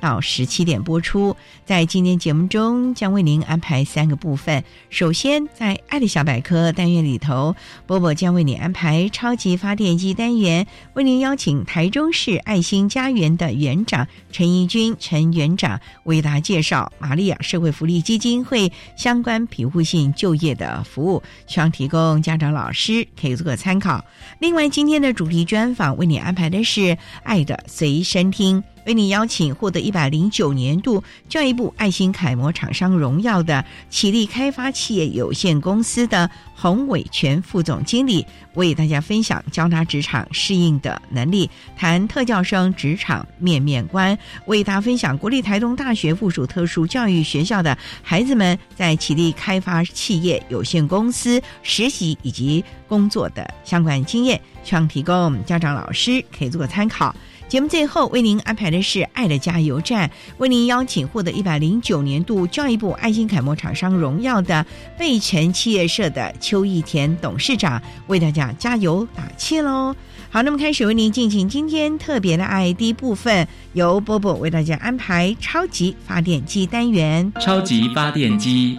到十七点播出。在今天节目中，将为您安排三个部分。首先，在“爱的小百科”单元里头，波波将为你安排超级发电机单元，为您邀请台中市爱心家园的园长陈怡君陈园长为大家介绍玛利亚社会福利基金会相关庇护性就业的服务，希望提供家长、老师可以做个参考。另外，今天的主题。专访为你安排的是《爱的随身听》，为你邀请获得一百零九年度教育部爱心楷模厂商荣耀的启力开发企业有限公司的洪伟全副总经理，为大家分享教他职场适应的能力，谈特教生职场面面观，为大家分享国立台东大学附属特殊教育学校的孩子们在启力开发企业有限公司实习以及工作的相关经验。希望提供家长、老师可以做个参考。节目最后为您安排的是“爱的加油站”，为您邀请获得一百零九年度教育部爱心楷模厂商荣耀的贝城企业社的邱义田董事长为大家加油打气喽。好，那么开始为您进行今天特别的爱第一部分，由波波为大家安排超级发电机单元。超级发电机，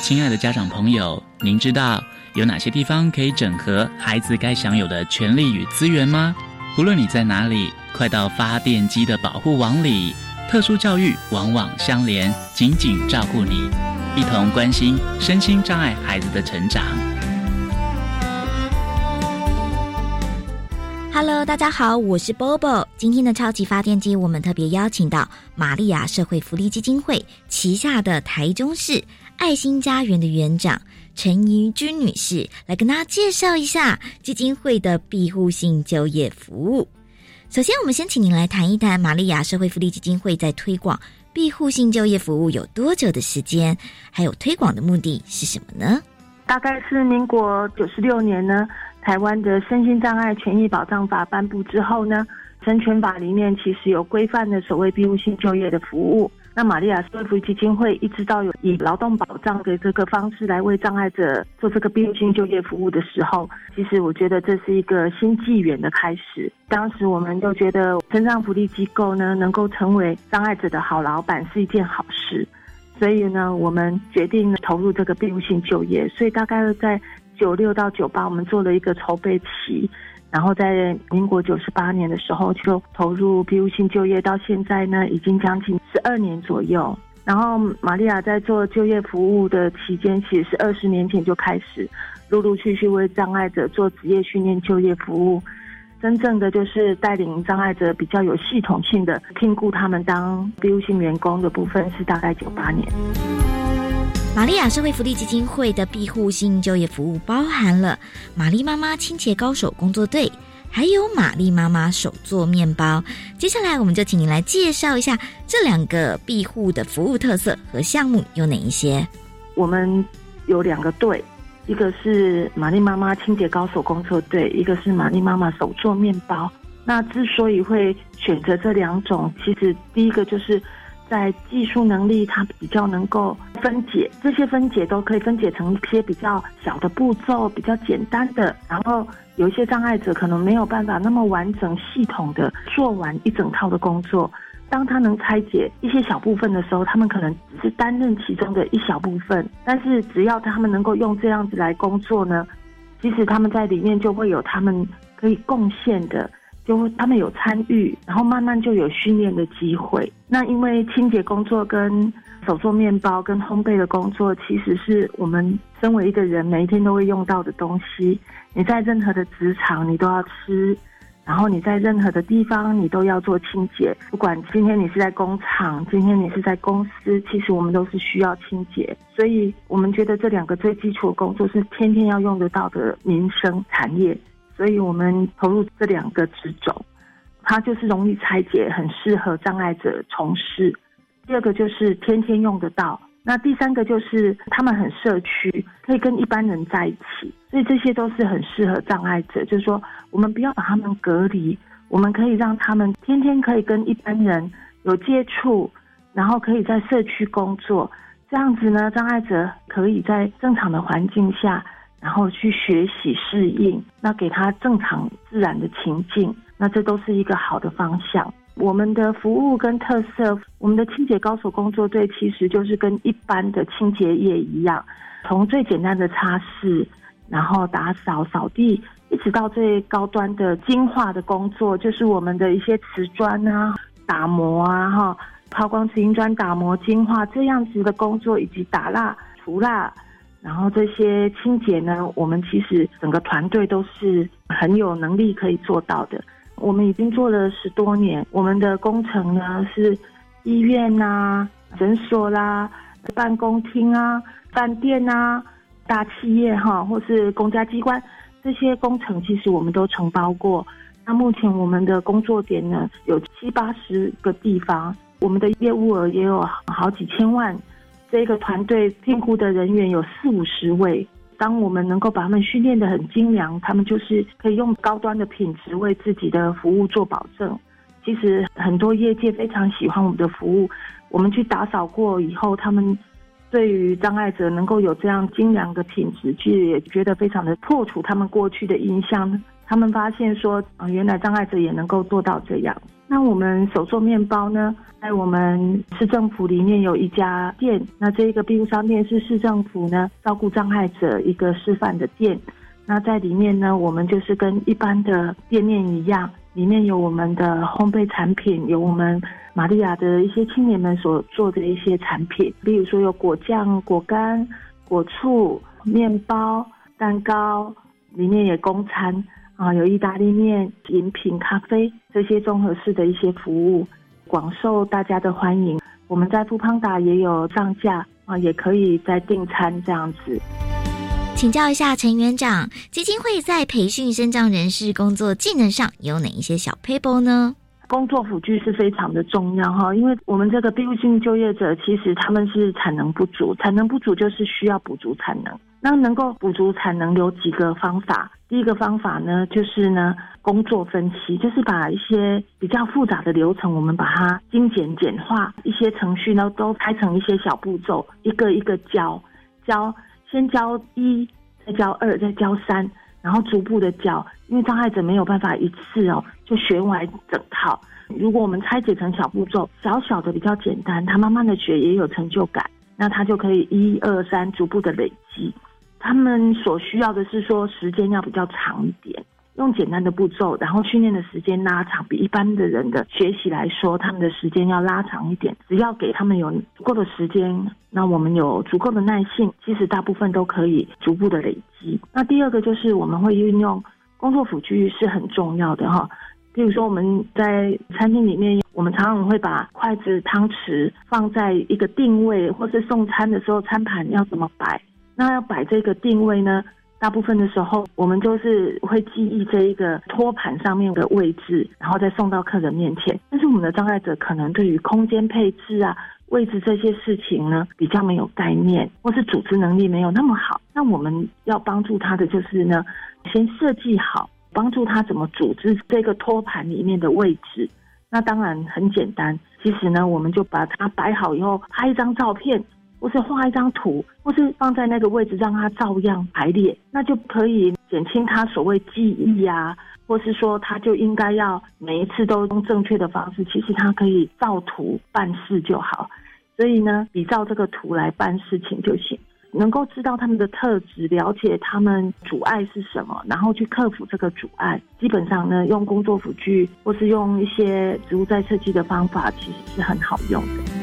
亲爱的家长朋友，您知道？有哪些地方可以整合孩子该享有的权利与资源吗？无论你在哪里，快到发电机的保护网里。特殊教育网网相连，紧紧照顾你，一同关心身心障碍孩子的成长。Hello，大家好，我是 Bobo。今天的超级发电机，我们特别邀请到玛利亚社会福利基金会旗下的台中市爱心家园的园长。陈怡君女士来跟大家介绍一下基金会的庇护性就业服务。首先，我们先请您来谈一谈玛利亚社会福利基金会在推广庇护性就业服务有多久的时间，还有推广的目的是什么呢？大概是民国九十六年呢，台湾的身心障碍权益保障法颁布之后呢，生权法里面其实有规范的所谓庇护性就业的服务。那玛利亚社会福基金会一直到有以劳动保障的这个方式来为障碍者做这个庇护性就业服务的时候，其实我觉得这是一个新纪元的开始。当时我们就觉得，身障福利机构呢能够成为障碍者的好老板是一件好事，所以呢，我们决定投入这个庇护性就业。所以大概在九六到九八，我们做了一个筹备期。然后在民国九十八年的时候就投入庇护性就业，到现在呢已经将近十二年左右。然后玛利亚在做就业服务的期间，其实是二十年前就开始陆陆续续为障碍者做职业训练就业服务，真正的就是带领障碍者比较有系统性的聘雇他们当庇护性员工的部分，是大概九八年。玛利亚社会福利基金会的庇护性就业服务包含了玛丽妈妈清洁高手工作队，还有玛丽妈妈手做面包。接下来，我们就请您来介绍一下这两个庇护的服务特色和项目有哪一些。我们有两个队，一个是玛丽妈妈清洁高手工作队，一个是玛丽妈妈手做面包。那之所以会选择这两种，其实第一个就是。在技术能力，它比较能够分解，这些分解都可以分解成一些比较小的步骤，比较简单的，然后有一些障碍者可能没有办法那么完整系统的做完一整套的工作。当他能拆解一些小部分的时候，他们可能只是担任其中的一小部分。但是只要他们能够用这样子来工作呢，即使他们在里面就会有他们可以贡献的，就他们有参与，然后慢慢就有训练的机会。那因为清洁工作跟手做面包跟烘焙的工作，其实是我们身为一个人每一天都会用到的东西。你在任何的职场，你都要吃。然后你在任何的地方，你都要做清洁。不管今天你是在工厂，今天你是在公司，其实我们都是需要清洁。所以我们觉得这两个最基础的工作是天天要用得到的民生产业，所以我们投入这两个职种，它就是容易拆解，很适合障碍者从事。第二个就是天天用得到。那第三个就是他们很社区，可以跟一般人在一起，所以这些都是很适合障碍者。就是说，我们不要把他们隔离，我们可以让他们天天可以跟一般人有接触，然后可以在社区工作，这样子呢，障碍者可以在正常的环境下，然后去学习适应，那给他正常自然的情境，那这都是一个好的方向。我们的服务跟特色，我们的清洁高手工作队其实就是跟一般的清洁业一样，从最简单的擦拭，然后打扫扫地，一直到最高端的精化的工作，就是我们的一些瓷砖啊、打磨啊、哈抛光瓷砖打磨精化这样子的工作，以及打蜡除蜡，然后这些清洁呢，我们其实整个团队都是很有能力可以做到的。我们已经做了十多年，我们的工程呢是医院呐、诊所啦、办公厅啊、饭店啊、大企业哈，或是公家机关这些工程，其实我们都承包过。那目前我们的工作点呢有七八十个地方，我们的业务额也有好几千万，这个团队聘雇的人员有四五十位。当我们能够把他们训练的很精良，他们就是可以用高端的品质为自己的服务做保证。其实很多业界非常喜欢我们的服务，我们去打扫过以后，他们对于障碍者能够有这样精良的品质，其实也觉得非常的破除他们过去的印象。他们发现说，原来障碍者也能够做到这样。那我们手做面包呢，在我们市政府里面有一家店，那这一个庇护商店是市政府呢照顾障碍者一个示范的店。那在里面呢，我们就是跟一般的店面一样，里面有我们的烘焙产品，有我们玛利亚的一些青年们所做的一些产品，比如说有果酱、果干、果醋、面包、蛋糕，里面也供餐。啊，有意大利面、饮品、咖啡这些综合式的一些服务，广受大家的欢迎。我们在富邦达也有上架啊，也可以在订餐这样子。请教一下陈园长，基金会在培训身障人士工作技能上有哪一些小 paper 呢？工作辅具是非常的重要哈，因为我们这个庇护性就业者其实他们是产能不足，产能不足就是需要补足产能。那能够补足产能有几个方法？第一个方法呢，就是呢工作分析，就是把一些比较复杂的流程，我们把它精简简化，一些程序呢都拆成一些小步骤，一个一个教，教先教一，再教二，再教三，然后逐步的教，因为障碍者没有办法一次哦就学完整套。如果我们拆解成小步骤，小小的比较简单，他慢慢的学也有成就感，那他就可以一二三逐步的累积。他们所需要的是说时间要比较长一点，用简单的步骤，然后训练的时间拉长，比一般的人的学习来说，他们的时间要拉长一点。只要给他们有足够的时间，那我们有足够的耐性，其实大部分都可以逐步的累积。那第二个就是我们会运用工作辅具是很重要的哈，比如说我们在餐厅里面，我们常常会把筷子、汤匙放在一个定位，或是送餐的时候，餐盘要怎么摆。那要摆这个定位呢？大部分的时候，我们就是会记忆这一个托盘上面的位置，然后再送到客人面前。但是我们的障碍者可能对于空间配置啊、位置这些事情呢，比较没有概念，或是组织能力没有那么好。那我们要帮助他的就是呢，先设计好，帮助他怎么组织这个托盘里面的位置。那当然很简单，其实呢，我们就把它摆好以后，拍一张照片。或是画一张图，或是放在那个位置让它照样排列，那就可以减轻他所谓记忆啊，或是说他就应该要每一次都用正确的方式，其实他可以照图办事就好。所以呢，比照这个图来办事情就行。能够知道他们的特质，了解他们阻碍是什么，然后去克服这个阻碍。基本上呢，用工作辅具或是用一些植物再设计的方法，其实是很好用的。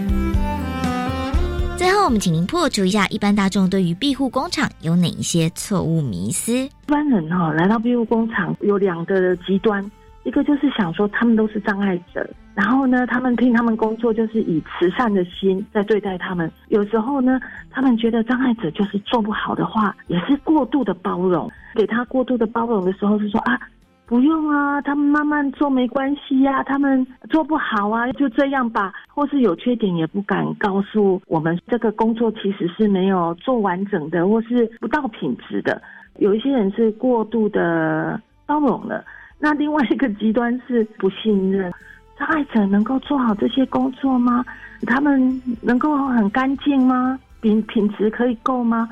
最后，我们请您破除一下一般大众对于庇护工厂有哪一些错误迷思。一般人哈来到庇护工厂有两个极端。一个就是想说他们都是障碍者，然后呢，他们听他们工作就是以慈善的心在对待他们。有时候呢，他们觉得障碍者就是做不好的话，也是过度的包容，给他过度的包容的时候是说啊，不用啊，他们慢慢做没关系呀，他们做不好啊，就这样吧，或是有缺点也不敢告诉我们，这个工作其实是没有做完整的，或是不到品质的。有一些人是过度的包容了。那另外一个极端是不信任，障碍者能够做好这些工作吗？他们能够很干净吗？品品质可以够吗？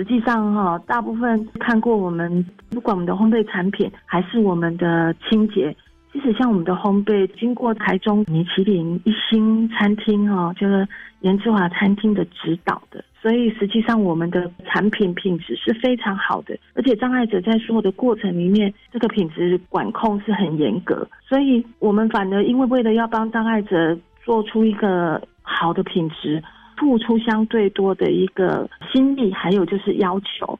实际上哈，大部分看过我们，不管我们的烘焙产品还是我们的清洁。即使像我们的烘焙，经过台中米其林一星餐厅哈，就是严之华餐厅的指导的，所以实际上我们的产品品质是非常好的，而且障碍者在所有的过程里面，这个品质管控是很严格，所以我们反而因为为了要帮障碍者做出一个好的品质，付出相对多的一个心力，还有就是要求。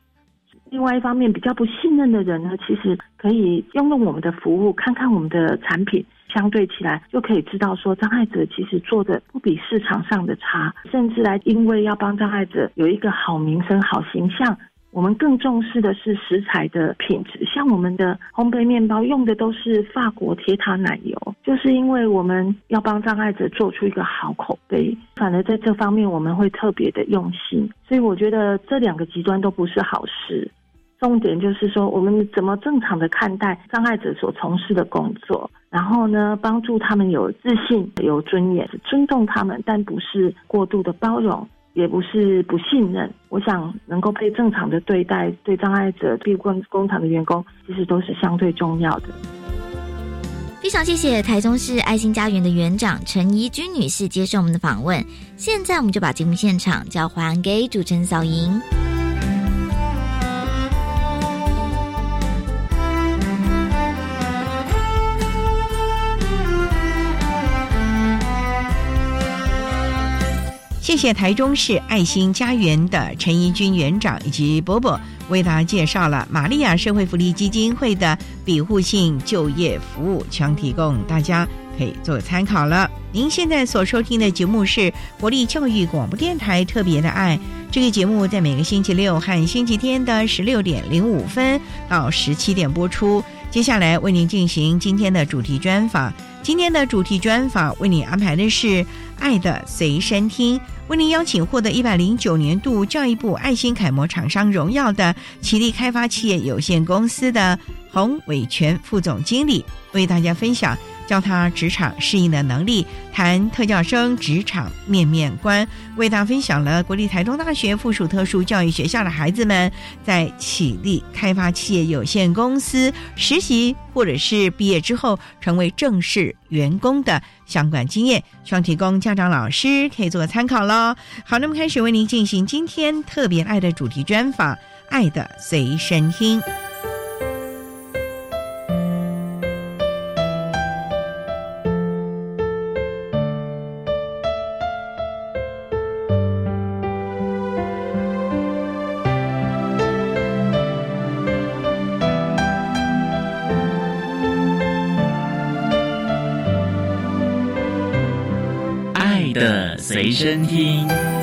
另外一方面，比较不信任的人呢，其实可以用用我们的服务，看看我们的产品，相对起来就可以知道说，障碍者其实做的不比市场上的差，甚至来因为要帮障碍者有一个好名声、好形象。我们更重视的是食材的品质，像我们的烘焙面包用的都是法国铁塔奶油，就是因为我们要帮障碍者做出一个好口碑，反而在这方面我们会特别的用心。所以我觉得这两个极端都不是好事。重点就是说，我们怎么正常的看待障碍者所从事的工作，然后呢，帮助他们有自信、有尊严，尊重他们，但不是过度的包容。也不是不信任，我想能够被正常的对待，对障碍者、对工工厂的员工，其实都是相对重要的。非常谢谢台中市爱心家园的园长陈怡君女士接受我们的访问。现在我们就把节目现场交还给主持人小莹。谢谢台中市爱心家园的陈怡君园长以及伯伯为大家介绍了玛利亚社会福利基金会的庇护性就业服务，全提供大家可以做参考了。您现在所收听的节目是国立教育广播电台特别的爱，这个节目在每个星期六和星期天的十六点零五分到十七点播出。接下来为您进行今天的主题专访，今天的主题专访为您安排的是。爱的随身听，为您邀请获得一百零九年度教育部爱心楷模厂商荣耀的奇力开发企业有限公司的洪伟全副总经理，为大家分享。教他职场适应的能力，谈特教生职场面面观，为大家分享了国立台中大学附属特殊教育学校的孩子们在启力开发企业有限公司实习，或者是毕业之后成为正式员工的相关经验，希望提供家长老师可以做参考喽。好，那么开始为您进行今天特别爱的主题专访，爱的随身听。身听。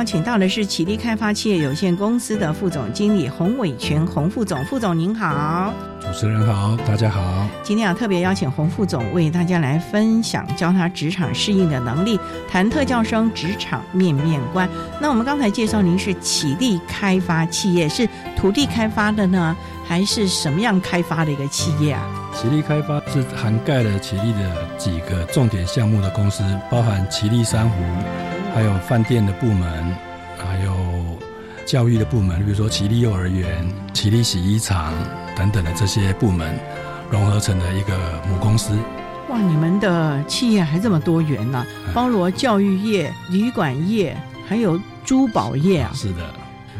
邀请到的是启力开发企业有限公司的副总经理洪伟全洪副总，副总您好，主持人好，大家好。今天啊特别邀请洪副总为大家来分享教他职场适应的能力，谈特教生职场面面观。那我们刚才介绍您是启力开发企业，是土地开发的呢，还是什么样开发的一个企业啊？启力开发是涵盖了启力的几个重点项目的公司，包含启力珊瑚。还有饭店的部门，还有教育的部门，比如说奇力幼儿园、奇力洗衣厂等等的这些部门，融合成了一个母公司。哇，你们的企业还这么多元呢，包罗教育业、旅馆业，还有珠宝业啊。是的，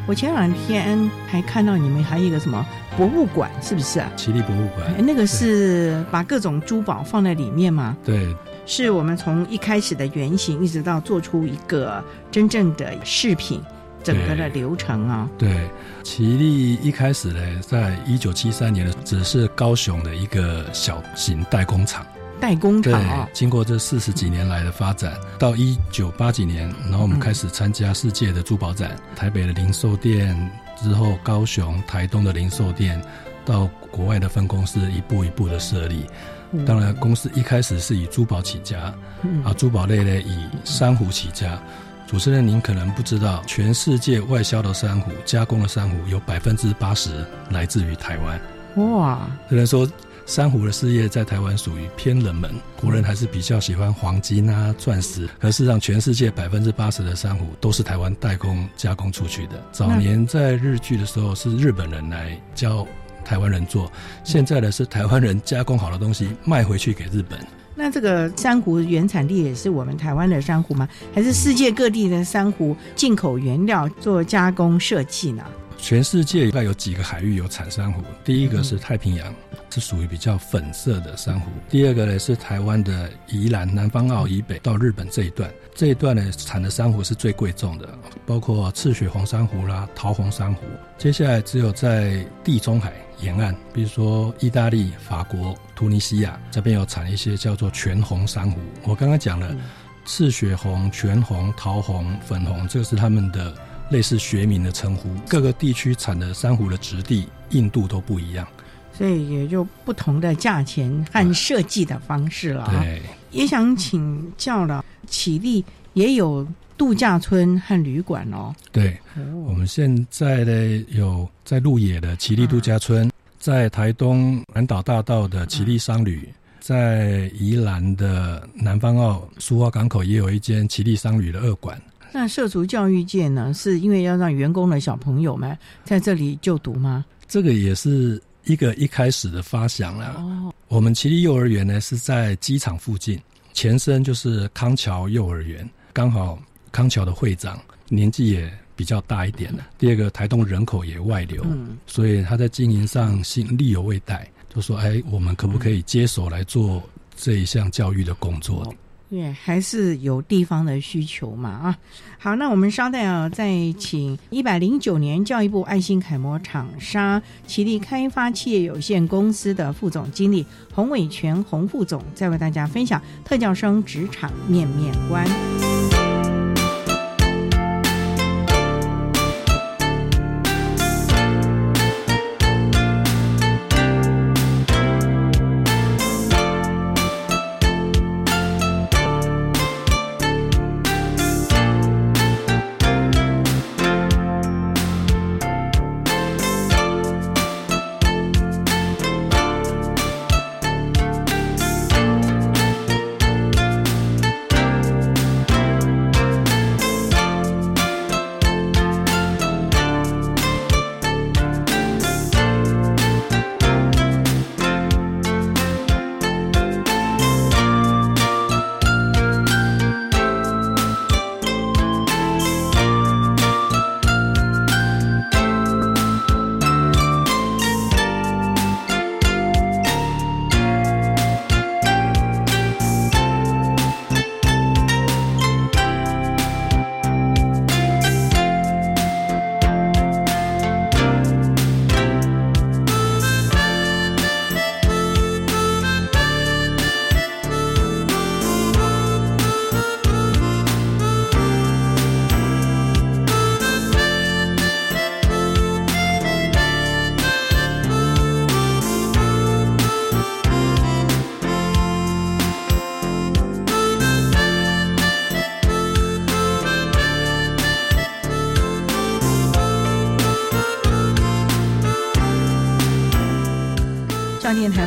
我前两天还看到你们还有一个什么博物馆，是不是啊？奇力博物馆，那个是把各种珠宝放在里面吗？对。是我们从一开始的原型，一直到做出一个真正的饰品，整个的流程啊。对，奇力一开始呢，在一九七三年的只是高雄的一个小型代工厂。代工厂啊。经过这四十几年来的发展，到一九八几年，然后我们开始参加世界的珠宝展，台北的零售店之后，高雄、台东的零售店，到国外的分公司，一步一步的设立。当然，公司一开始是以珠宝起家，啊，珠宝类呢以珊瑚起家。主持人，您可能不知道，全世界外销的珊瑚、加工的珊瑚有百分之八十来自于台湾。哇！虽然说珊瑚的事业在台湾属于偏冷门，国人还是比较喜欢黄金啊、钻石。可事实上，全世界百分之八十的珊瑚都是台湾代工加工出去的。早年在日剧的时候，是日本人来教。台湾人做，现在的是台湾人加工好的东西卖回去给日本。那这个珊瑚原产地也是我们台湾的珊瑚吗？还是世界各地的珊瑚进口原料做加工设计呢？全世界大概有几个海域有产珊瑚？第一个是太平洋，是属于比较粉色的珊瑚。第二个呢是台湾的宜兰南方澳以北到日本这一段，这一段呢产的珊瑚是最贵重的，包括赤血红珊瑚啦、桃红珊瑚。接下来只有在地中海。沿岸，比如说意大利、法国、突尼西亚这边有产一些叫做全红珊瑚。我刚刚讲了，赤血红、全红、桃红、粉红，这个是他们的类似学名的称呼。各个地区产的珊瑚的质地、硬度都不一样，所以也就不同的价钱和设计的方式了。对，也想请教了，起立也有。度假村和旅馆哦，对，我们现在呢有在鹿野的奇力度假村，在台东南岛大道的奇力商旅，在宜兰的南方澳苏花港口也有一间奇力商旅的二馆。那涉足教育界呢，是因为要让员工的小朋友们在这里就读吗？这个也是一个一开始的发想了。哦，我们奇力幼儿园呢是在机场附近，前身就是康桥幼儿园，刚好。康桥的会长年纪也比较大一点的。第二个，台东人口也外流，所以他在经营上心力有未逮，就说：“哎，我们可不可以接手来做这一项教育的工作？”对，还是有地方的需求嘛啊。好，那我们稍待啊，再请一百零九年教育部爱心楷模厂商奇力开发企业有限公司的副总经理洪伟全洪副总，再为大家分享特教生职场面面观。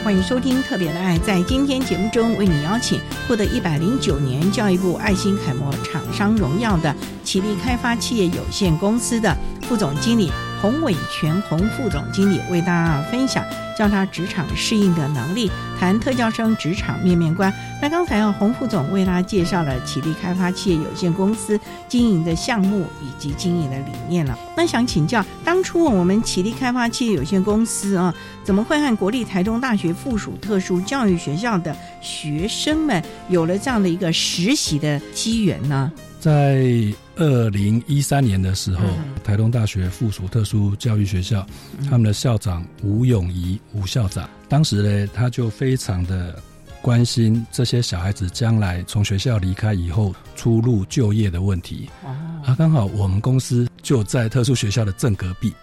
欢迎收听《特别的爱》。在今天节目中，为你邀请获得一百零九年教育部爱心楷模厂商荣耀的启力开发企业有限公司的副总经理洪伟全洪副总经理，为大家分享。教他职场适应的能力，谈特教生职场面面观。那刚才啊，洪副总为大家介绍了启力开发企业有限公司经营的项目以及经营的理念了。那想请教，当初我们启力开发企业有限公司啊，怎么会和国立台中大学附属特殊教育学校的学生们有了这样的一个实习的机缘呢？在二零一三年的时候，台东大学附属特殊教育学校，他们的校长吴永仪吴校长，当时呢，他就非常的关心这些小孩子将来从学校离开以后出入就业的问题。啊，刚好我们公司就在特殊学校的正隔壁。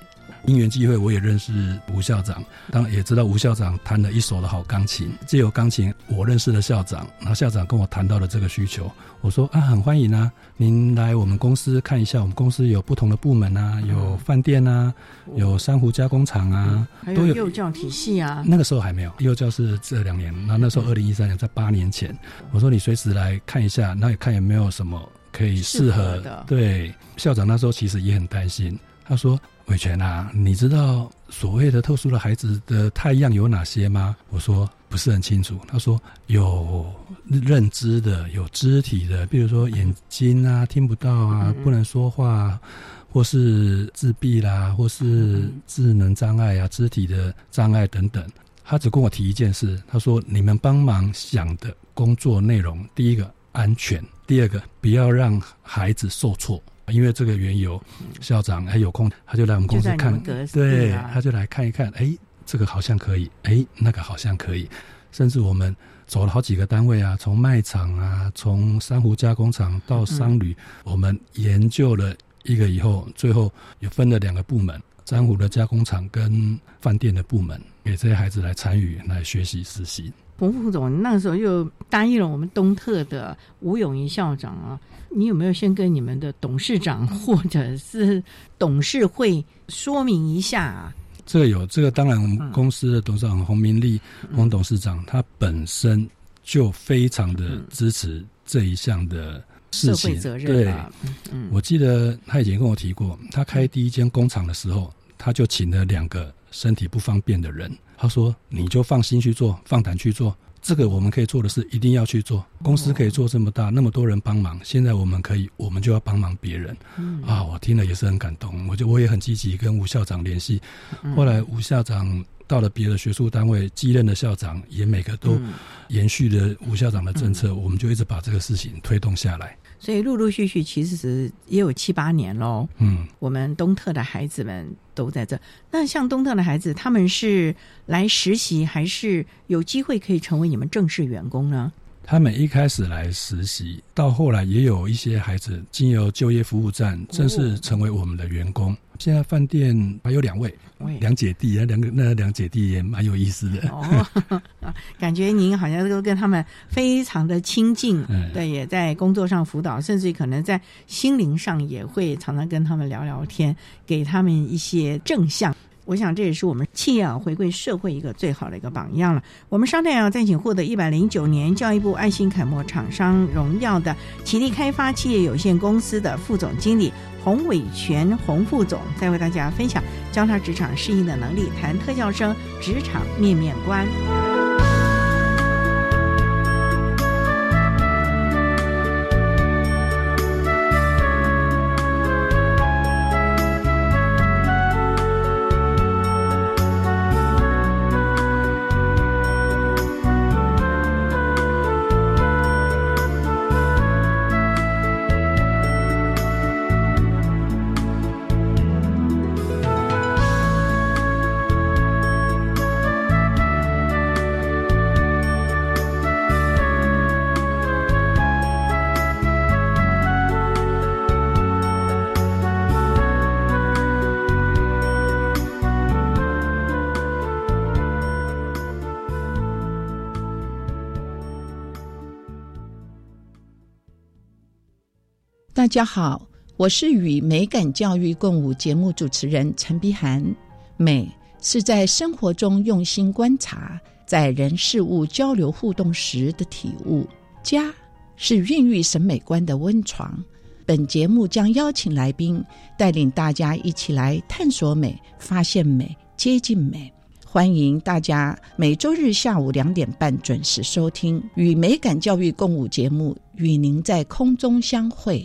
因缘际会，我也认识吴校长，当然也知道吴校长弹了一手的好钢琴。借由钢琴，我认识了校长，然后校长跟我谈到了这个需求。我说啊，很欢迎啊，您来我们公司看一下。我们公司有不同的部门啊，有饭店啊，有珊瑚加工厂啊，都有幼教体系啊。那个时候还没有幼教是这两年，那那时候二零一三年，在八年前。我说你随时来看一下，那也看有没有什么可以适合的。对，校长那时候其实也很担心，他说。伟权啊，你知道所谓的特殊的孩子的太阳有哪些吗？我说不是很清楚。他说有认知的，有肢体的，比如说眼睛啊听不到啊，不能说话，或是自闭啦，或是智能障碍啊，肢体的障碍等等。他只跟我提一件事，他说你们帮忙想的工作内容，第一个安全，第二个不要让孩子受挫。因为这个缘由，校长还有空，他就来我们公司看，对，他就来看一看，哎，这个好像可以，哎，那个好像可以，甚至我们走了好几个单位啊，从卖场啊，从珊瑚加工厂到商旅，我们研究了一个以后，最后也分了两个部门，珊瑚的加工厂跟饭店的部门，给这些孩子来参与来学习实习。洪副总那个时候又答应了我们东特的吴永仪校长啊。你有没有先跟你们的董事长或者是董事会说明一下啊？这个有，这个当然，我们公司的董事长洪明利洪董事长，他本身就非常的支持这一项的事情。对，我记得他以前跟我提过，他开第一间工厂的时候，他就请了两个身体不方便的人，他说：“你就放心去做，放胆去做。”这个我们可以做的事，一定要去做。公司可以做这么大，那么多人帮忙。现在我们可以，我们就要帮忙别人。啊，我听了也是很感动。我就我也很积极跟吴校长联系。后来吴校长到了别的学术单位继任的校长，也每个都延续了吴校长的政策。我们就一直把这个事情推动下来。所以陆陆续续，其实也有七八年喽。嗯，我们东特的孩子们都在这。那像东特的孩子，他们是来实习，还是有机会可以成为你们正式员工呢？他们一开始来实习，到后来也有一些孩子经由就业服务站正式成为我们的员工。现在饭店还有两位两姐弟啊，两个那两姐弟也蛮有意思的。哦，感觉您好像都跟他们非常的亲近，对，也在工作上辅导，甚至可能在心灵上也会常常跟他们聊聊天，给他们一些正向。我想这也是我们企业啊回归社会一个最好的一个榜样了。我们稍待啊，再请获得一百零九年教育部爱心楷模厂商荣耀的启力开发企业有限公司的副总经理洪伟全洪副总，再为大家分享教他职场适应的能力，谈特教生职场面面观。家好，我是与美感教育共舞节目主持人陈碧涵。美是在生活中用心观察。在人事物交流互动时的体悟。家是孕育审美观的温床。本节目将邀请来宾，带领大家一起来探索美、发现美、接近美。欢迎大家每周日下午两点半准时收听《与美感教育共舞》节目，与您在空中相会。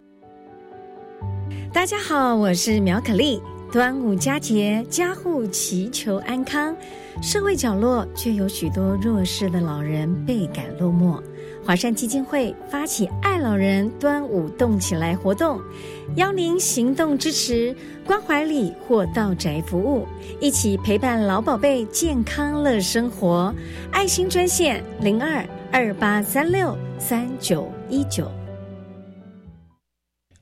大家好，我是苗可丽。端午佳节，家户祈求安康，社会角落却有许多弱势的老人倍感落寞。华山基金会发起“爱老人端午动起来”活动，邀您行动支持关怀礼或到宅服务，一起陪伴老宝贝健康乐生活。爱心专线零二二八三六三九一九。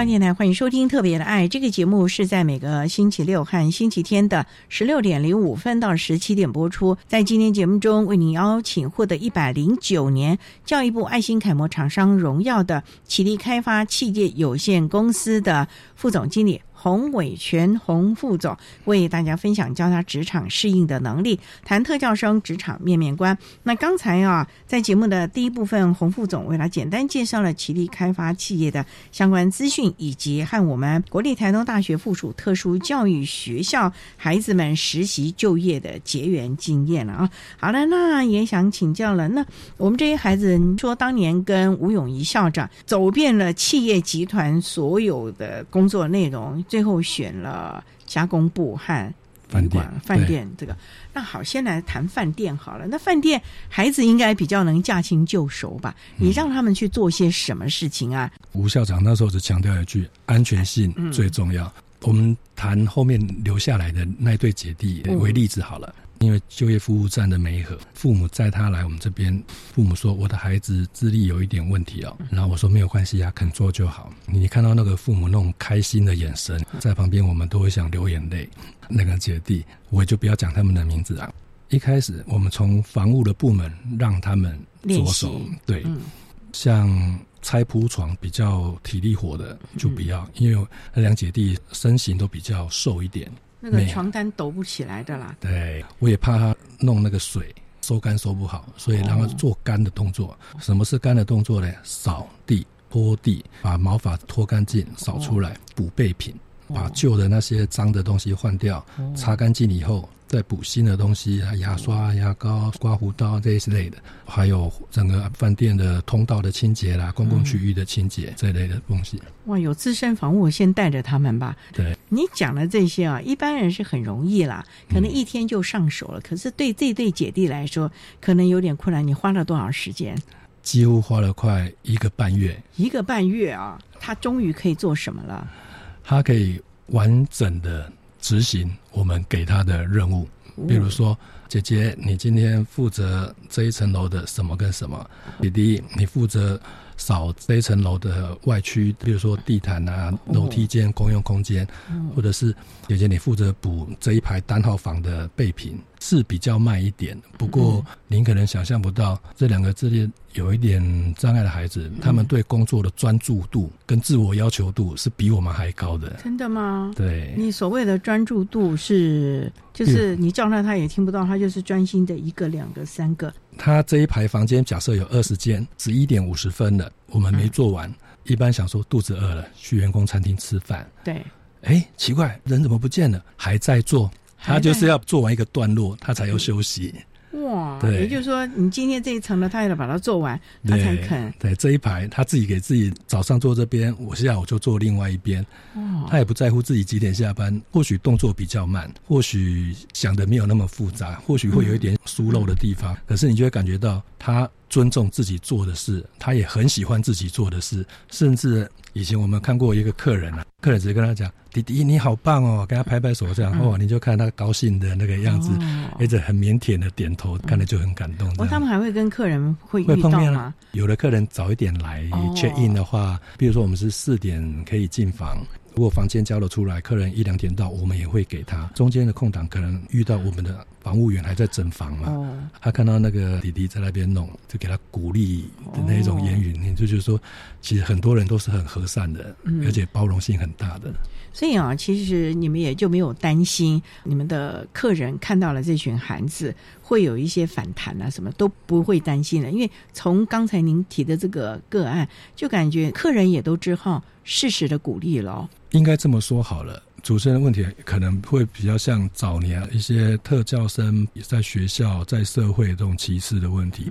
教念台，欢迎收听《特别的爱》这个节目，是在每个星期六和星期天的十六点零五分到十七点播出。在今天节目中，为您邀请获得一百零九年教育部爱心楷模厂商荣耀的启力开发器械有限公司的副总经理。洪伟全洪副总为大家分享教他职场适应的能力，谈特教生职场面面观。那刚才啊，在节目的第一部分，洪副总为他简单介绍了奇力开发企业的相关资讯，以及和我们国立台东大学附属特殊教育学校孩子们实习就业的结缘经验了啊。好了，那也想请教了，那我们这些孩子说，当年跟吴永仪校长走遍了企业集团所有的工作内容。最后选了加工部和饭店，饭店这个。那好，先来谈饭店好了。那饭店孩子应该比较能驾轻就熟吧？你让他们去做些什么事情啊？吴校长那时候只强调一句：安全性最重要。我们谈后面留下来的那对姐弟为例子好了。因为就业服务站的媒合，父母载他来我们这边，父母说我的孩子智力有一点问题哦，然后我说没有关系啊，肯做就好。你看到那个父母那种开心的眼神，在旁边我们都会想流眼泪。那个姐弟，我就不要讲他们的名字啊。一开始我们从房务的部门让他们着手，对，像拆铺床比较体力活的就不要，因为那两姐弟身形都比较瘦一点。那个床单抖不起来的啦。对，我也怕他弄那个水收干收不好，所以让他做干的动作。什么是干的动作呢？扫地、拖地，把毛发拖干净，扫出来，补备品，把旧的那些脏的东西换掉，擦干净以后。再补新的东西啊，牙刷、牙膏、刮胡刀这一类的，还有整个饭店的通道的清洁啦，公共区域的清洁这一类的东西。哇，有资深房屋，先带着他们吧。对，你讲的这些啊，一般人是很容易啦，可能一天就上手了。可是对这对姐弟来说，可能有点困难。你花了多少时间？几乎花了快一个半月。一个半月啊，他终于可以做什么了？他可以完整的。执行我们给他的任务，比如说，姐姐，你今天负责这一层楼的什么跟什么？弟弟，你负责扫这一层楼的外区，比如说地毯啊、楼梯间、公用空间，或者是姐姐你负责补这一排单号房的备品。是比较慢一点，不过您可能想象不到，这两个智力有一点障碍的孩子，他们对工作的专注度跟自我要求度是比我们还高的。真的吗？对，你所谓的专注度是，就是你叫他他也听不到，他就是专心的一个、两个、三个。他这一排房间假设有二十间，十一点五十分了，我们没做完，一般想说肚子饿了，去员工餐厅吃饭。对，哎，奇怪，人怎么不见了？还在做。他就是要做完一个段落，他才要休息。哇，对，也就是说，你今天这一层呢，他要把它做完，他才肯。对，这一排他自己给自己早上做这边，我下午就做另外一边。哦，他也不在乎自己几点下班，或许动作比较慢，或许想的没有那么复杂，或许会有一点疏漏的地方，可是你就会感觉到他尊重自己做的事，他也很喜欢自己做的事，甚至。以前我们看过一个客人啊，客人直接跟他讲：“弟弟你好棒哦！”跟他拍拍手这样，哦，你就看他高兴的那个样子，一直很腼腆的点头，看了就很感动。哦，他们还会跟客人会会碰面吗？有的客人早一点来 check in 的话，比如说我们是四点可以进房。如果房间交了出来，客人一两点到，我们也会给他。中间的空档，可能遇到我们的房务员还在整房嘛，他看到那个弟弟在那边弄，就给他鼓励的那种言语，你就就是说，其实很多人都是很和善的，而且包容性很大的。所以啊，其实你们也就没有担心你们的客人看到了这群孩子会有一些反弹啊，什么都不会担心了，因为从刚才您提的这个个案，就感觉客人也都知道适时的鼓励了。应该这么说好了，主持人的问题可能会比较像早年一些特教生在学校、在社会这种歧视的问题。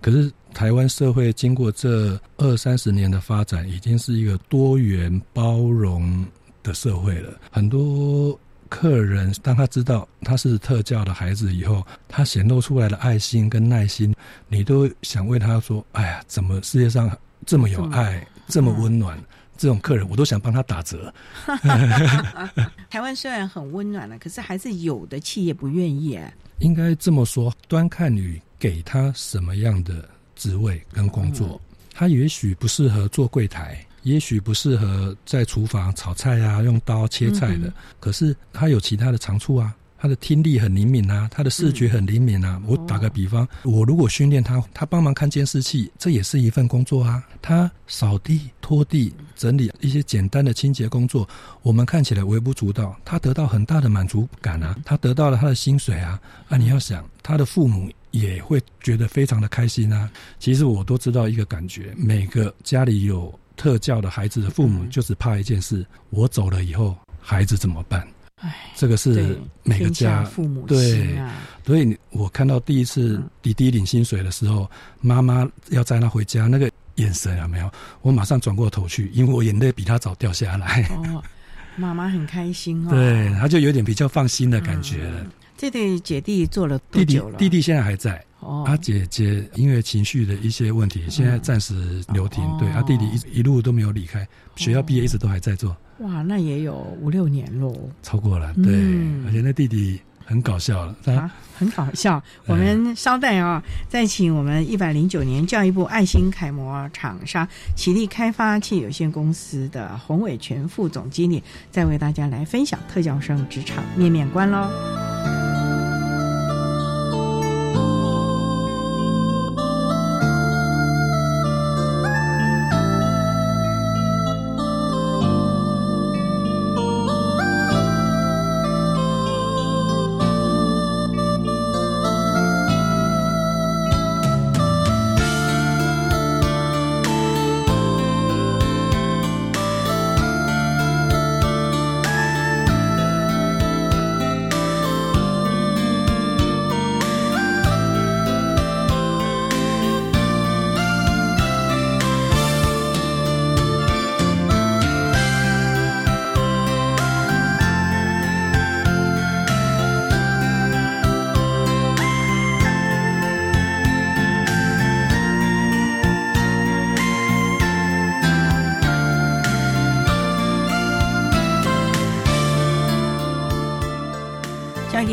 可是台湾社会经过这二三十年的发展，已经是一个多元包容的社会了。很多客人当他知道他是特教的孩子以后，他显露出来的爱心跟耐心，你都想为他说：“哎呀，怎么世界上这么有爱，这么温暖？”这种客人，我都想帮他打折。台湾虽然很温暖了，可是还是有的企业不愿意。应该这么说，端看你给他什么样的职位跟工作。他也许不适合做柜台，也许不适合在厨房炒菜啊，用刀切菜的。可是他有其他的长处啊。他的听力很灵敏啊，他的视觉很灵敏啊。我打个比方，我如果训练他，他帮忙看监视器，这也是一份工作啊。他扫地、拖地、整理一些简单的清洁工作，我们看起来微不足道，他得到很大的满足感啊。他得到了他的薪水啊。啊，你要想，他的父母也会觉得非常的开心啊。其实我都知道一个感觉，每个家里有特教的孩子的父母，就是怕一件事：我走了以后，孩子怎么办？哎这个是每个家父母对，所以我看到第一次弟弟领薪水的时候，妈妈要载他回家，那个眼神有没有？我马上转过头去，因为我眼泪比他早掉下来。哦，妈妈很开心哦。对，他就有点比较放心的感觉了。这对姐弟做了多久了？弟弟现在还在。哦，他姐姐因为情绪的一些问题，现在暂时留停。对，他弟弟一一路都没有离开，学校毕业一直都还在做。哇，那也有五六年喽，超过了。对，而且那弟弟很搞笑了，啊，很搞笑。我们稍待啊，再请我们一百零九年教育部爱心楷模厂商启力开发器有限公司的洪伟全副总经理，再为大家来分享特教生职场面面观喽。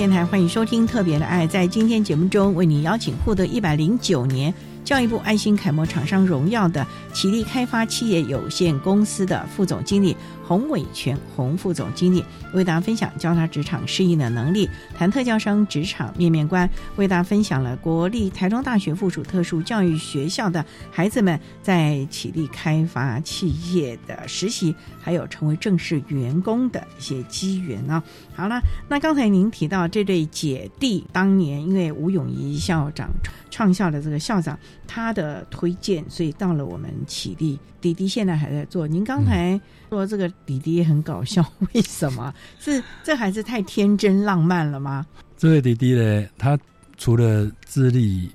台欢迎收听《特别的爱》。在今天节目中，为你邀请获得一百零九年教育部爱心楷模厂商荣耀的启力开发企业有限公司的副总经理洪伟全洪副总经理为大家分享教他职场适应的能力，谈特教生职场面面观，为大家分享了国立台中大学附属特殊教育学校的孩子们在启力开发企业的实习，还有成为正式员工的一些机缘啊。好了，那刚才您提到这对姐弟，当年因为吴永仪校长创校的这个校长他的推荐，所以到了我们启力。弟弟现在还在做。您刚才说这个弟弟也很搞笑，为什么？是这孩子太天真浪漫了吗？这位弟弟呢，他除了智力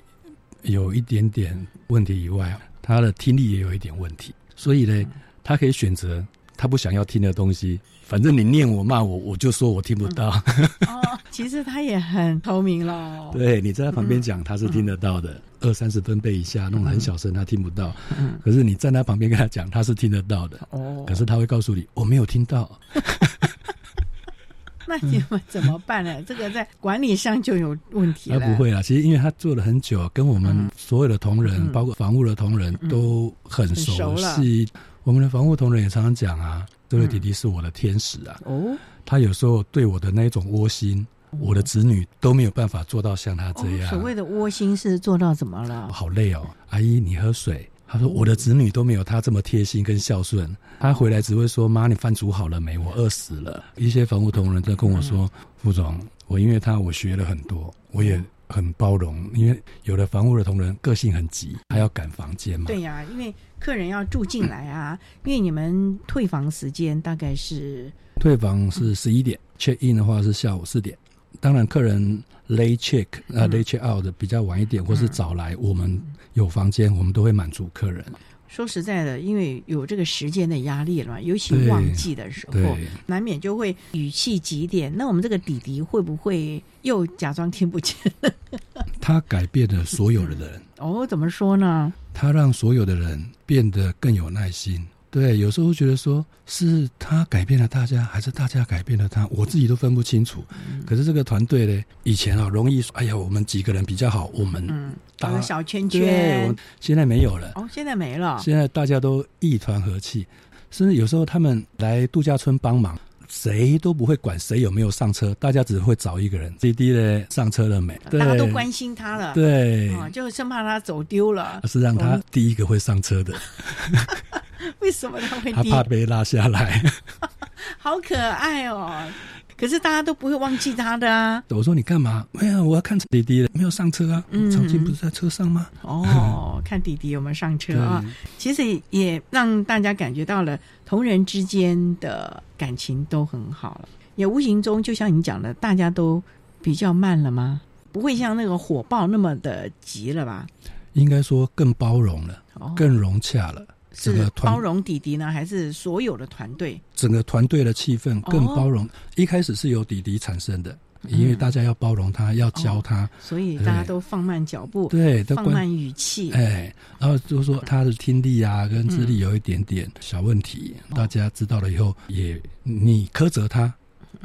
有一点点问题以外，他的听力也有一点问题，所以呢，他可以选择他不想要听的东西。反正你念我骂我，我就说我听不到。哦，其实他也很聪明了。对，你在他旁边讲，他是听得到的。二三十分贝以下，弄得很小声，他听不到。嗯。可是你站在旁边跟他讲，他是听得到的。哦。可是他会告诉你，我没有听到。那你们怎么办呢？这个在管理上就有问题了。不会啊，其实因为他做了很久，跟我们所有的同仁，包括房屋的同仁，都很熟悉。我们的防务同仁也常常讲啊，这位弟弟是我的天使啊。哦，他有时候对我的那种窝心，我的子女都没有办法做到像他这样。所谓的窝心是做到怎么了？好累哦，阿姨你喝水。他说我的子女都没有他这么贴心跟孝顺。他回来只会说妈你饭煮好了没？我饿死了。一些防务同仁在跟我说，副总，我因为他我学了很多，我也。很包容，因为有的房屋的同仁个性很急，还要赶房间嘛。对呀，因为客人要住进来啊。因为你们退房时间大概是退房是十一点，check in 的话是下午四点。当然，客人 late check 啊 late check out 的比较晚一点，或是早来，我们有房间，我们都会满足客人。说实在的，因为有这个时间的压力了嘛，尤其旺季的时候，难免就会语气急点。那我们这个弟弟会不会又假装听不见？他改变了所有的人。哦，怎么说呢？他让所有的人变得更有耐心。对，有时候觉得说是他改变了大家，还是大家改变了他，我自己都分不清楚。可是这个团队呢，以前啊容易说，哎呀，我们几个人比较好，我们打个小圈圈。现在没有了。哦，现在没了。现在大家都一团和气，甚至有时候他们来度假村帮忙，谁都不会管谁有没有上车，大家只会找一个人，滴滴的上车了没？大家都关心他了。对，就生怕他走丢了。是让他第一个会上车的。为什么他会？他怕被拉下来。好可爱哦！可是大家都不会忘记他的啊。我说你干嘛？没有，我要看弟弟没有上车啊。嗯，长青不是在车上吗？哦，看弟弟有没有上车啊？其实也让大家感觉到了同人之间的感情都很好了。也无形中，就像你讲的，大家都比较慢了吗？不会像那个火爆那么的急了吧？应该说更包容了，更融洽了。是包容弟弟呢，还是所有的团队？整个团队的气氛更包容。一开始是由弟弟产生的，因为大家要包容他，要教他，所以大家都放慢脚步，对，放慢语气。哎，然后就说他的听力啊跟智力有一点点小问题，大家知道了以后，也你苛责他。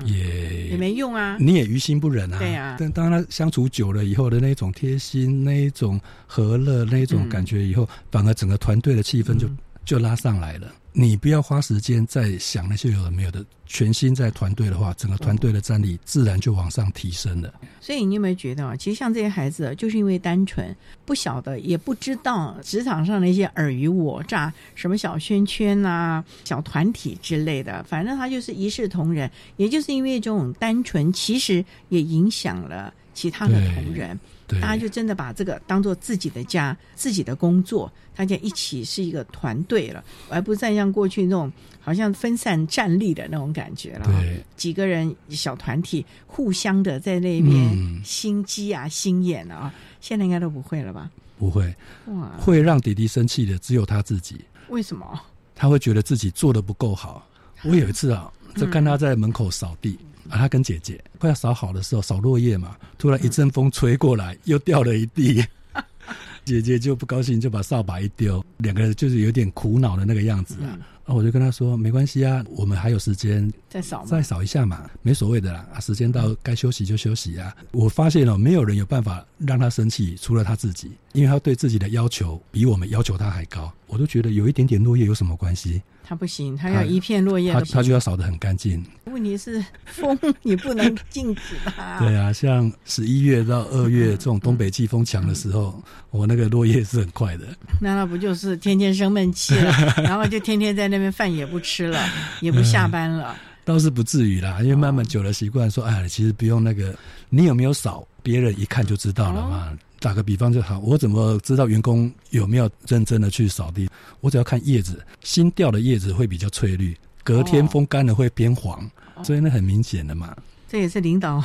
也也没用啊，你也于心不忍啊。对啊，但当他相处久了以后的那种贴心、那一种和乐、那一种感觉以后，反而整个团队的气氛就就拉上来了。你不要花时间在想那些有的没有的，全心在团队的话，整个团队的战力自然就往上提升了。所以你有没有觉得啊？其实像这些孩子，就是因为单纯，不晓得也不知道职场上的一些尔虞我诈，什么小圈圈啊、小团体之类的，反正他就是一视同仁。也就是因为这种单纯，其实也影响了其他的同仁。大家就真的把这个当做自己的家、自己的工作，大家一起是一个团队了，而不再像过去那种好像分散战力的那种感觉了。对，几个人小团体互相的在那边心机啊、心眼啊，现在应该都不会了吧？不会，哇，会让弟弟生气的只有他自己。为什么？他会觉得自己做的不够好。我有一次啊，就看他在门口扫地。啊，他跟姐姐快要扫好的时候，扫落叶嘛，突然一阵风吹过来，又掉了一地。姐姐就不高兴，就把扫把一丢，两个人就是有点苦恼的那个样子啊。啊，我就跟他说，没关系啊，我们还有时间再扫，再扫一下嘛，没所谓的啦。啊，时间到该休息就休息啊。我发现了，没有人有办法让他生气，除了他自己。因为他对自己的要求比我们要求他还高，我都觉得有一点点落叶有什么关系？他不行，它要一片落叶它它就要扫得很干净。问题是风 你不能禁止它。对啊，像十一月到二月这种东北季风强的时候，我那个落叶是很快的。那那不就是天天生闷气了，然后就天天在那边饭也不吃了，也不下班了。倒是不至于啦，因为慢慢久了习惯，说哎，其实不用那个，你有没有扫，别人一看就知道了嘛。打个比方就好，我怎么知道员工有没有认真的去扫地？我只要看叶子，新掉的叶子会比较翠绿，隔天风干了会变黄，所以那很明显的嘛。这也是领导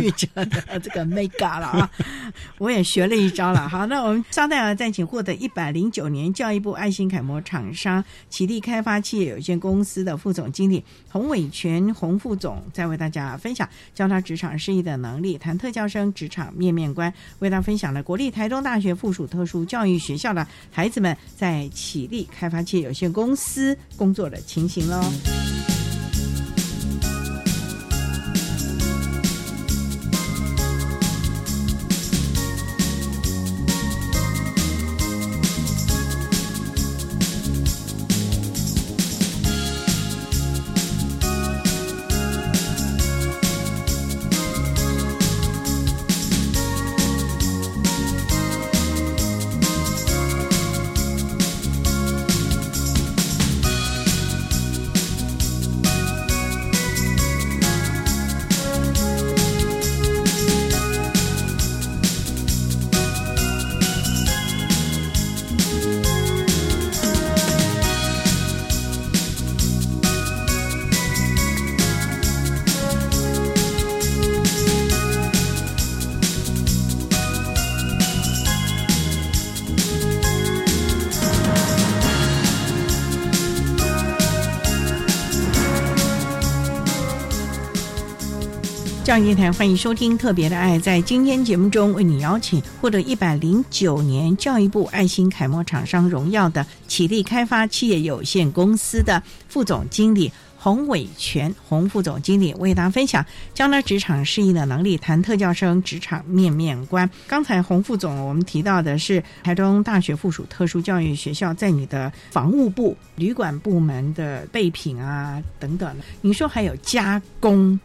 预测的这个 mega 了啊！我也学了一招了。好，那我们稍待啊，再请获得一百零九年教育部爱心楷模厂商启力开发企业有限公司的副总经理洪伟全洪副总，再为大家分享教他职场适应的能力，谈特教生职场面面观，为大家分享了国立台中大学附属特殊教育学校的孩子们在启力开发企业有限公司工作的情形喽。教育电台欢迎收听《特别的爱》。在今天节目中，为你邀请获得一百零九年教育部爱心楷模厂商荣耀的启力开发企业有限公司的副总经理洪伟全洪副总经理，为大家分享将来职场适应的能力，谈特教生职场面面观。刚才洪副总我们提到的是台中大学附属特殊教育学校在你的房务部旅馆部门的备品啊等等，你说还有加工。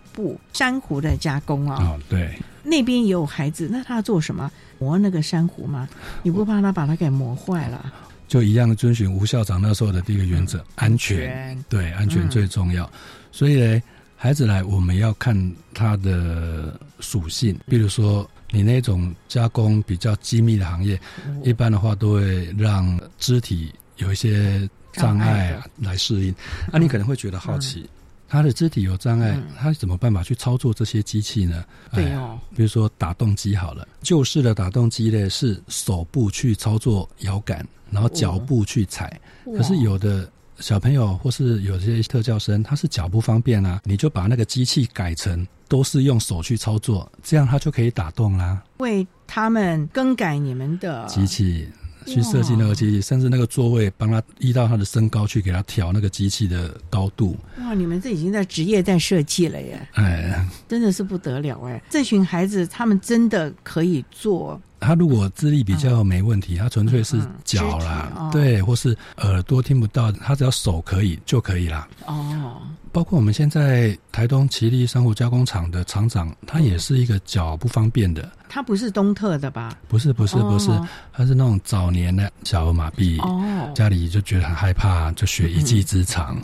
珊瑚的加工啊，哦，对，那边也有孩子，那他做什么？磨那个珊瑚吗？你不怕他把它给磨坏了？就一样遵循吴校长那时候的第一个原则，安全，对，安全最重要。所以呢，孩子来，我们要看他的属性，比如说你那种加工比较机密的行业，一般的话都会让肢体有一些障碍来适应。那你可能会觉得好奇。他的肢体有障碍，他怎么办法去操作这些机器呢？对哦，比如说打洞机好了，旧式的打洞机呢是手部去操作摇杆，然后脚步去踩。可是有的小朋友或是有些特教生，他是脚不方便啊，你就把那个机器改成都是用手去操作，这样他就可以打洞啦。为他们更改你们的机器。去设计那个机器，甚至那个座位，帮他依照他的身高去给他调那个机器的高度。哇，你们这已经在职业在设计了耶！哎，真的是不得了哎！这群孩子他们真的可以做。他如果智力比较没问题，他纯粹是脚啦，对，或是耳朵听不到，他只要手可以就可以啦。哦。包括我们现在台东奇力珊瑚加工厂的厂长，他也是一个脚不方便的。他不是东特的吧？不是，不是，不是，他是那种早年的小儿麻痹，哦家里就觉得很害怕，就学一技之长。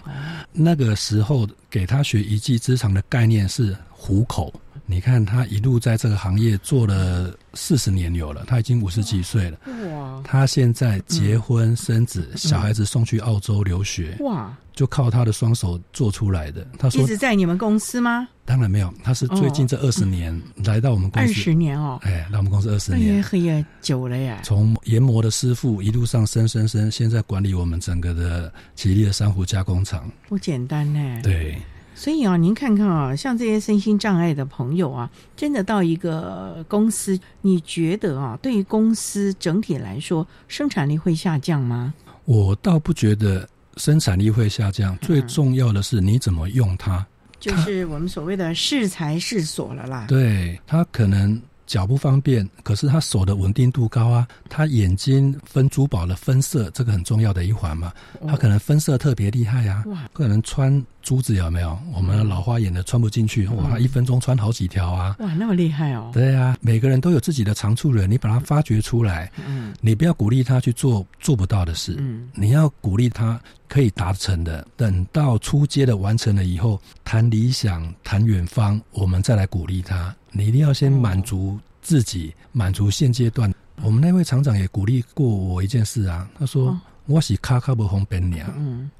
那个时候给他学一技之长的概念是糊口。你看他一路在这个行业做了四十年有了，他已经五十几岁了。哇！他现在结婚生子，小孩子送去澳洲留学。哇！就靠他的双手做出来的。他说：“一直在你们公司吗？”当然没有，他是最近这二十年来到我们公司。二十年哦，哎，来我们公司二十年，也也久了呀。从研磨的师傅一路上升升升，现在管理我们整个的吉利的珊瑚加工厂，不简单呢。对。所以啊，您看看啊，像这些身心障碍的朋友啊，真的到一个公司，你觉得啊，对于公司整体来说，生产力会下降吗？我倒不觉得生产力会下降，最重要的是你怎么用它，就是我们所谓的适才适所了啦。对，它可能脚不方便，可是他手的稳定度高啊，他眼睛分珠宝的分色，这个很重要的一环嘛，他可能分色特别厉害啊，可能穿珠子有没有？我们的老花眼的穿不进去，哇，一分钟穿好几条啊，哇，那么厉害哦。对啊，每个人都有自己的长处的，你把它发掘出来，嗯，你不要鼓励他去做做不到的事，嗯，你要鼓励他可以达成的，等到出街的完成了以后，谈理想，谈远方，我们再来鼓励他。你一定要先满足自己，满足现阶段。我们那位厂长也鼓励过我一件事啊，他说：“我是卡卡不红本娘，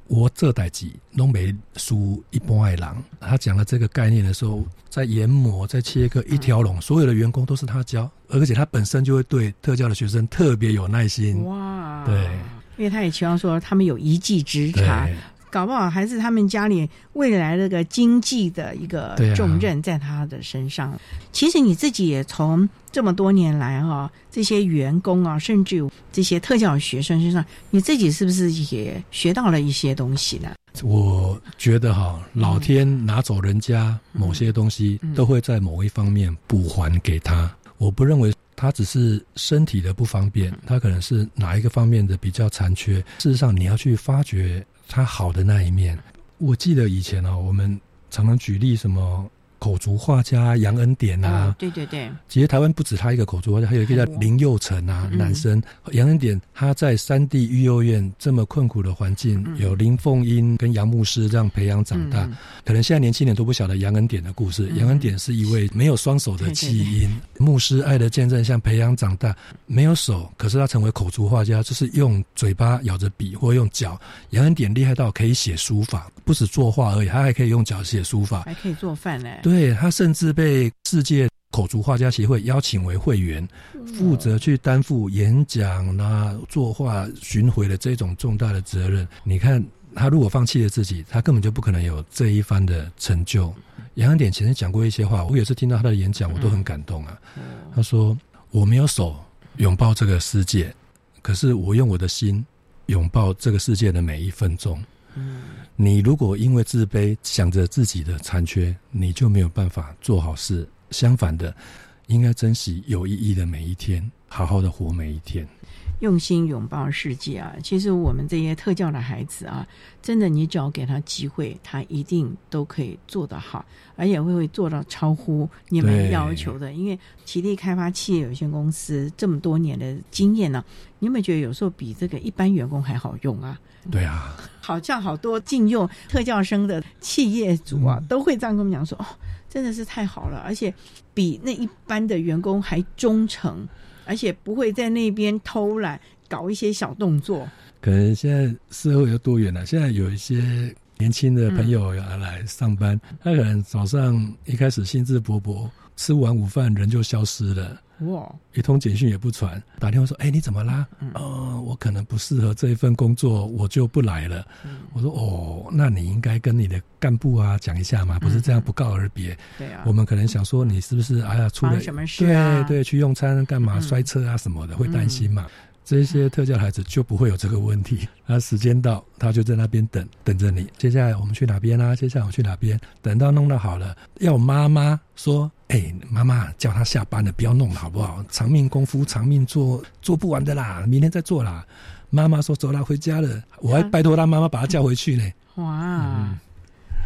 我这代机拢没输一般爱狼。”他讲了这个概念的时候，在研磨、在切割一条龙，所有的员工都是他教，而且他本身就会对特教的学生特别有耐心。哇，对，因为他也期望说他们有一技之长。搞不好还是他们家里未来那个经济的一个重任在他的身上。其实你自己也从这么多年来哈，这些员工啊，甚至这些特教学生身上，你自己是不是也学到了一些东西呢？我觉得哈，老天拿走人家某些东西，都会在某一方面补还给他。我不认为他只是身体的不方便，他可能是哪一个方面的比较残缺。事实上，你要去发掘。他好的那一面，我记得以前哦，我们常常举例什么。口足画家杨恩典啊，对对对，其实台湾不止他一个口足画家，还有一个叫林佑成啊，男生。杨恩典他在山地育幼院这么困苦的环境，有林凤英跟杨牧师这样培养长大。可能现在年轻人都不晓得杨恩典的故事。杨恩典是一位没有双手的弃婴，牧师爱的见证，像培养长大，没有手，可是他成为口足画家，就是用嘴巴咬着笔或用脚。杨恩典厉害到可以写书法，不止作画而已，他还可以用脚写书法，还可以做饭呢。对他甚至被世界口足画家协会邀请为会员，负责去担负演讲啊、作画巡回的这种重大的责任。你看，他如果放弃了自己，他根本就不可能有这一番的成就。杨恩典前面讲过一些话，我也是听到他的演讲，我都很感动啊。他说：“我没有手拥抱这个世界，可是我用我的心拥抱这个世界的每一分钟。”你如果因为自卑想着自己的残缺，你就没有办法做好事。相反的，应该珍惜有意义的每一天，好好的活每一天。用心拥抱世界啊！其实我们这些特教的孩子啊，真的，你只要给他机会，他一定都可以做得好，而且会会做到超乎你们要求的。因为奇力开发企业有限公司这么多年的经验呢，你有没有觉得有时候比这个一般员工还好用啊？对啊，好像好多禁用特教生的企业主啊，都会这样跟我们讲说：“哦，真的是太好了，而且比那一般的员工还忠诚。”而且不会在那边偷懒，搞一些小动作。可能现在社会有多元了，现在有一些年轻的朋友要来上班，他可能早上一开始兴致勃勃，吃完午饭人就消失了。哇！一通简讯也不传，打电话说：“哎，你怎么啦？”呃，我可能不适合这一份工作，我就不来了。我说：“哦，那你应该跟你的干部啊讲一下嘛，不是这样不告而别。”对啊，我们可能想说你是不是哎呀出了什么事对对，去用餐干嘛摔车啊什么的，会担心嘛。这些特教孩子就不会有这个问题。他时间到，他就在那边等等着你。接下来我们去哪边啊？接下来我去哪边？等到弄得好了，要妈妈说：“哎，妈妈叫他下班了，不要弄了，好不好？长命功夫长命做，做不完的啦，明天再做啦。”妈妈说：“走了，回家了。”我还拜托他妈妈把他叫回去呢。哇！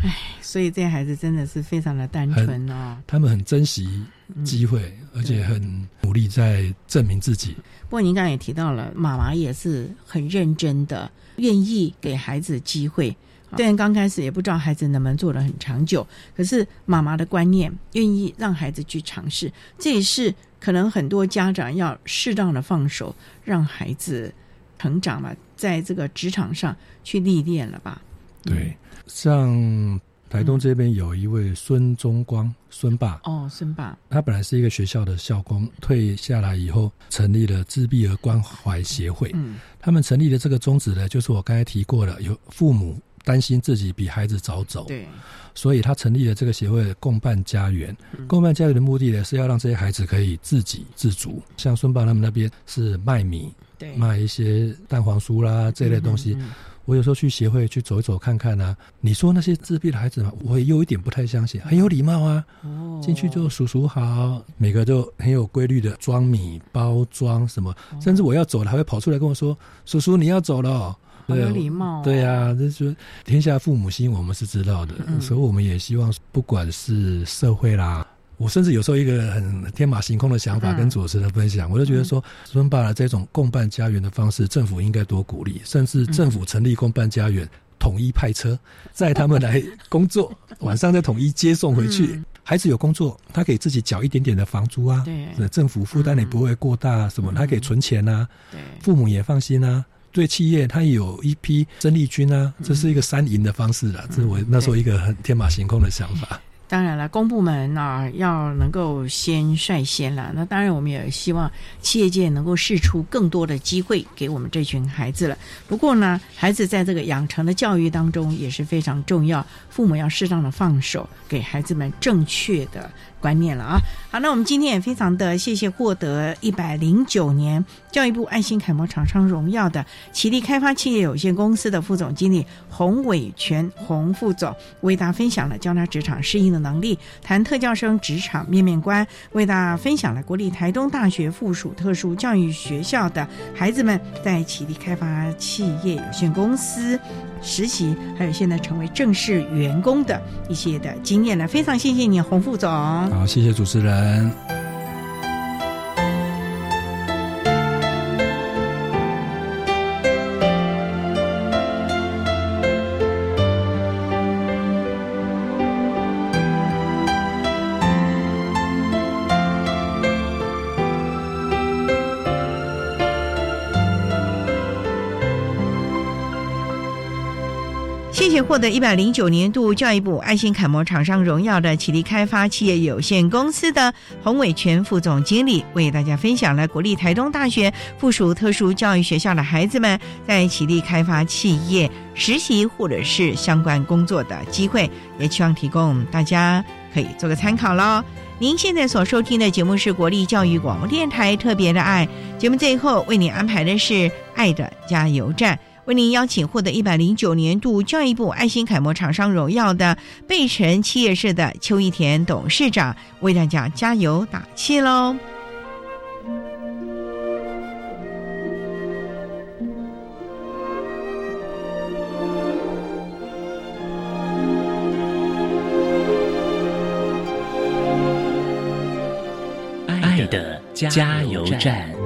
哎，所以这些孩子真的是非常的单纯哦。他们很珍惜机会，而且很努力在证明自己。不过您刚才也提到了，妈妈也是很认真的，愿意给孩子机会。虽然刚开始也不知道孩子能不能做得很长久，可是妈妈的观念愿意让孩子去尝试，这也是可能很多家长要适当的放手，让孩子成长嘛，在这个职场上去历练了吧。对，像台东这边有一位孙中光，孙爸哦，孙爸，他本来是一个学校的校工，退下来以后成立了自闭儿关怀协会。嗯，他们成立的这个宗旨呢，就是我刚才提过了，有父母担心自己比孩子早走，对，所以他成立了这个协会，共办家园。共办家园的目的呢，是要让这些孩子可以自给自足。像孙爸他们那边是卖米，对，卖一些蛋黄酥啦这类东西。我有时候去协会去走一走看看啊。你说那些自闭的孩子嘛，我也有一点不太相信，很有礼貌啊。哦，进去就叔叔好，每个都很有规律的装米包装什么，甚至我要走了还会跑出来跟我说：“叔叔你要走了。”有礼貌。对呀，就是天下父母心，我们是知道的，所以我们也希望不管是社会啦。我甚至有时候一个很天马行空的想法跟主持人分享，我就觉得说，孙爸的这种共办家园的方式，政府应该多鼓励，甚至政府成立共办家园，统一派车载他们来工作，晚上再统一接送回去。孩子有工作，他可以自己缴一点点的房租啊，对，政府负担也不会过大，什么他可以存钱啊，对，父母也放心啊。对企业，它有一批生力军啊，这是一个三赢的方式啊，这是我那时候一个很天马行空的想法。当然了，公部门啊要能够先率先了。那当然，我们也希望企业界能够试出更多的机会给我们这群孩子了。不过呢，孩子在这个养成的教育当中也是非常重要，父母要适当的放手，给孩子们正确的。观念了啊！好，那我们今天也非常的谢谢获得一百零九年教育部爱心楷模厂商荣耀的启力开发企业有限公司的副总经理洪伟全洪副总，为大家分享了教他职场适应的能力，谈特教生职场面面观，为大家分享了国立台东大学附属特殊教育学校的孩子们在启力开发企业有限公司。实习，还有现在成为正式员工的一些的经验呢，非常谢谢你，洪副总。好，谢谢主持人。获得一百零九年度教育部爱心楷模厂商荣耀的启力开发企业有限公司的洪伟全副总经理，为大家分享了国立台东大学附属特殊教育学校的孩子们在启力开发企业实习或者是相关工作的机会，也希望提供大家可以做个参考喽。您现在所收听的节目是国立教育广播电台特别的爱节目，最后为您安排的是爱的加油站。为您邀请获得一百零九年度教育部爱心楷模厂商荣耀的贝城企业社的邱义田董事长，为大家加油打气喽！爱的加油站。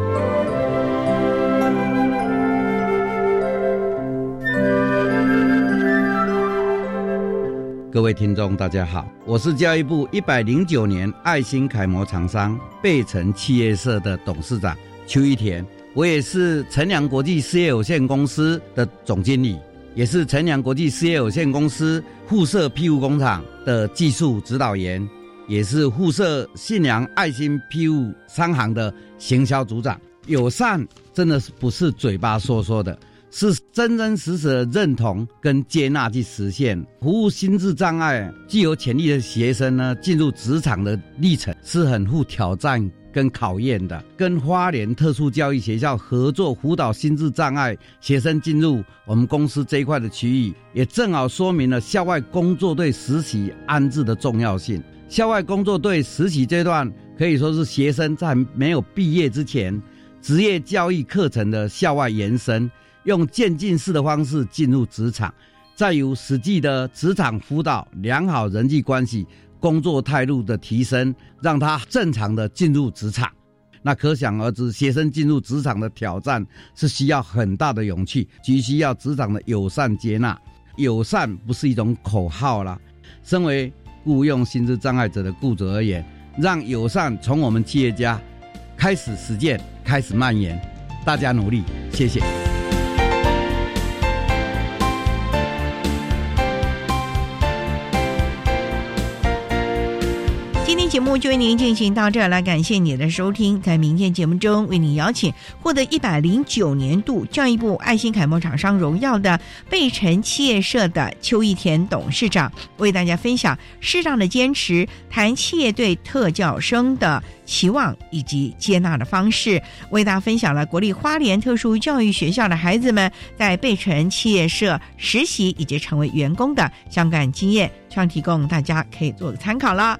各位听众，大家好，我是教育部一百零九年爱心楷模厂商贝城企业社的董事长邱一田，我也是陈良国际事业有限公司的总经理，也是陈良国际事业有限公司互设庇护工厂的技术指导员，也是互社信良爱心庇护商行的行销组长。友善真的是不是嘴巴说说的。是真真实实的认同跟接纳去实现服务心智障碍具有潜力的学生呢，进入职场的历程是很富挑战跟考验的。跟花莲特殊教育学校合作辅导心智障碍学生进入我们公司这一块的区域，也正好说明了校外工作对实习安置的重要性。校外工作对实习阶段可以说是学生在没有毕业之前，职业教育课程的校外延伸。用渐进式的方式进入职场，再由实际的职场辅导、良好人际关系、工作态度的提升，让他正常的进入职场。那可想而知，学生进入职场的挑战是需要很大的勇气，急需要职场的友善接纳。友善不是一种口号啦。身为雇佣心智障碍者的雇主而言，让友善从我们企业家开始实践，开始蔓延。大家努力，谢谢。节目就为您进行到这儿了，感谢你的收听。在明天节目中，为您邀请获得一百零九年度教育部爱心楷模厂商荣耀的贝城企业社的邱义田董事长，为大家分享适当的坚持，谈企业对特教生的期望以及接纳的方式，为大家分享了国立花莲特殊教育学校的孩子们在贝城企业社实习以及成为员工的相关经验，希望提供大家可以做个参考了。